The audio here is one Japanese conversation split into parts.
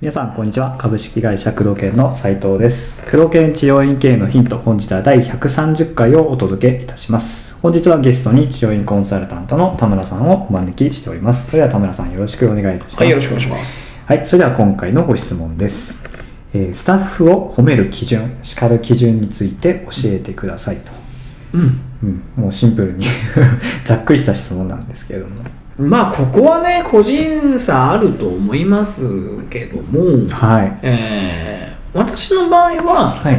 皆さんこんにちは。株式会社工藤研の斉藤です。工藤研治療院経営のヒント本日は第130回をお届けいたします。本日はゲストに治療院コンサルタントの田村さんをお招きしております。それでは田村さんよろしくお願いいたします。はい、よろしくお願いします。はい、それでは今回のご質問です、えースタッフを褒める基準叱る基準について教えてくださいと、うん。うん、もうシンプルに ざっくりした質問なんですけれども。まあ、ここはね、個人差あると思いますけども、はい。えー私の場合は、はい。え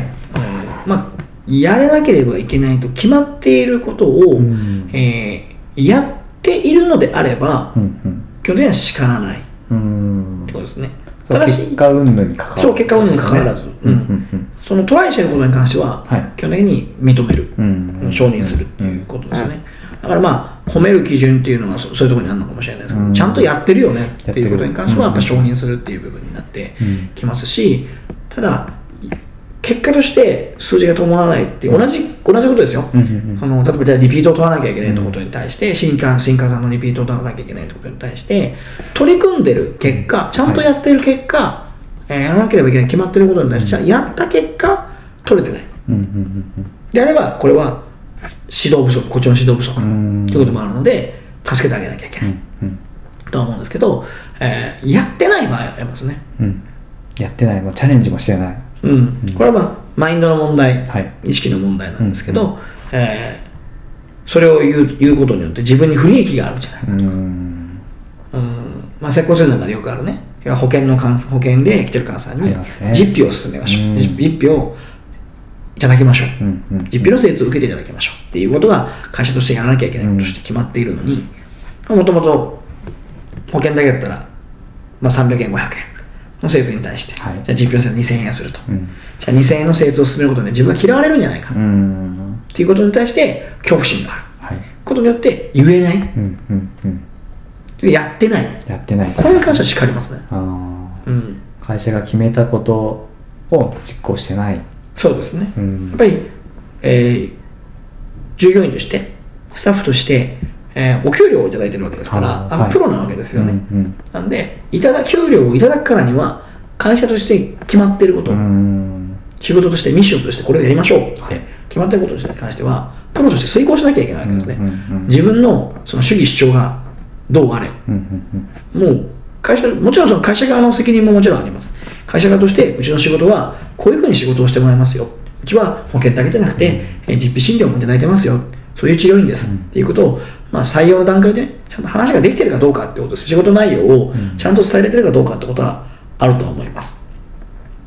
ーまあ、やらなければいけないと決まっていることを、うんえーやっているのであれば、うん基本的には叱らない。っうん。うんてことですね。そうただし結、果云々に関わる。そう結果云々に関わらず。うん。うんそのトライしていることに関しては、はい。基本的に認める。うん。うん承認するっていうことですよね。だからまあ、褒める基準っていうのはそそういうところにあるのかもしれないですけど、うん。ちゃんとやってるよね。っていうことに関しては、ややっぱ承認するっていう部分になってうん。きますし、ただ、結果として数字が伴わないっていう、同じ、同じことですよ。うんうんうん。その例えばじゃあリピートを取らなきゃいけないってことに対して、新刊、新刊さんのリピートを取らなきゃいけないってことに対して、取り組んでる結果、ちゃんとやってる結果、えーやらなければいけない決まってることに対して、やった結果、取れてない。であれば、これは指導不足、こっちの指導不足とうんいうこともあるので、助けてあげなきゃいけない、うんうんとは思うんですけど、えーやってない場合はありますね。うんやってないもうチャレンジもしてないうん。これはまあ、マインドの問題、はい意識の問題なんですけど、えーそれを言う言うことによって自分に不利益があるじゃない。うんうん。まあ、接骨院なんかでよくあるね。保険の患保険で来てる患者さんに実費を進めましょう。うん。実費をいただきましょう。うんうん実費の施術を受けていただきましょうっていうことが会社としてやらなきゃいけないこととして決まっているのに、もともと保険だけだったら、まあ、300円、500円の施術に対して、はい。じゃあ実費の施術2000円すると。うん。じゃあ2000円の施術を進めることで自分が嫌われるんじゃないか。うっんていうことに対して恐怖心がある。はい。ことによって言えない、うんうんうんやってない。やってないこれに関しては叱りますね。うん。会社が決めたことを実行してないそうですね。うんやっぱり、えー従業員として、スタッフとして、えーお給料をいただいてるわけですから、あのはいプロなわけですよね。うんうんなんで、いただ給料をいただくからには、会社として決まっていること、うん仕事として、ミッションとしてこれをやりましょうってはい決まっていることに関しては、プロとして遂行しなきゃいけないわけですね。自分のその主義主張がどうあれ、うんうんもう会社、もちろんその会社側の責任ももちろんあります。会社側として、うちの仕事はこういうふうに仕事をしてもらいますよ。うちは保険だけじゃなくて、えー実費診療もいただいてますよ。そういう治療院です。っていうことを、まあ、採用の段階でね、ちゃんと話ができてるかどうかってことです。仕事内容をちゃんと伝えれてるかどうかってことはあると思います。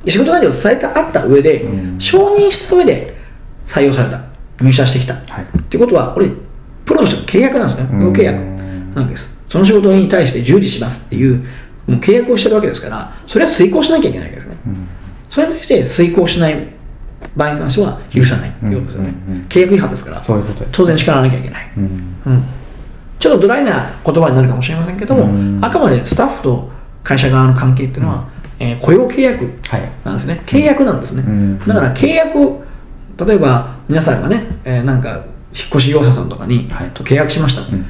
で仕事内容を伝えてあった上で、うん承認した上で採用された。入社してきた。はいっていうことは、これ、プロとしての契約なんですね。うん契約なわけです。その仕事に対して従事しますっていう、もう契約をしてるわけですから、それは遂行しなきゃいけないわけですね。うん。それに対して遂行しない場合に関しては許さない。っていうですよね。うん。うん。うん契約違反ですから、そういう当然叱らなきゃいけない。うん。うん。ちょっとドライな言葉になるかもしれませんけども、うん。あくまでスタッフと会社側の関係っていうのは、えー雇用契約はい。なんですね。契約なんですね。うん。だから契約、例えば皆さんがね、えーなんか引っ越し業者さんとかに、はい。と契約しました、うん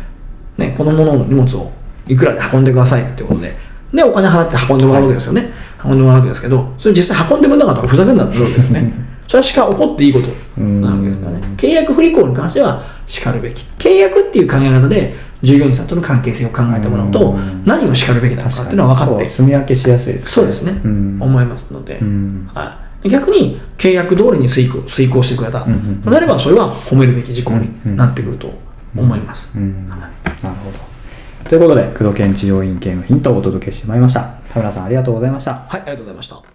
ね。このものの荷物をいくらで運んでくださいってことで、で、お金払って運んでもらうわけですよね。運んでもらうわけですけど、それ実際運んでくれなかったらふざけんなってなるわけですよね。それはしか起こっていいこと。なわけですからね。うん。契約不履行に関しては叱るべき。契約っていう考え方で、従業員さんとの関係性を考えてもらうとうん、何を叱るべきなのかっていうのは分かって。そう住み分けしやすいですそうですね、うん。思いますので、うん。はい、逆に契約通りに遂行遂行してくれた。となれば、それは褒めるべき事項になってくると思います。うん。はい。なるほど。ということで工藤研治療院系のヒントをお届けしてまいりました。田村さんありがとうございました。はい、ありがとうございました。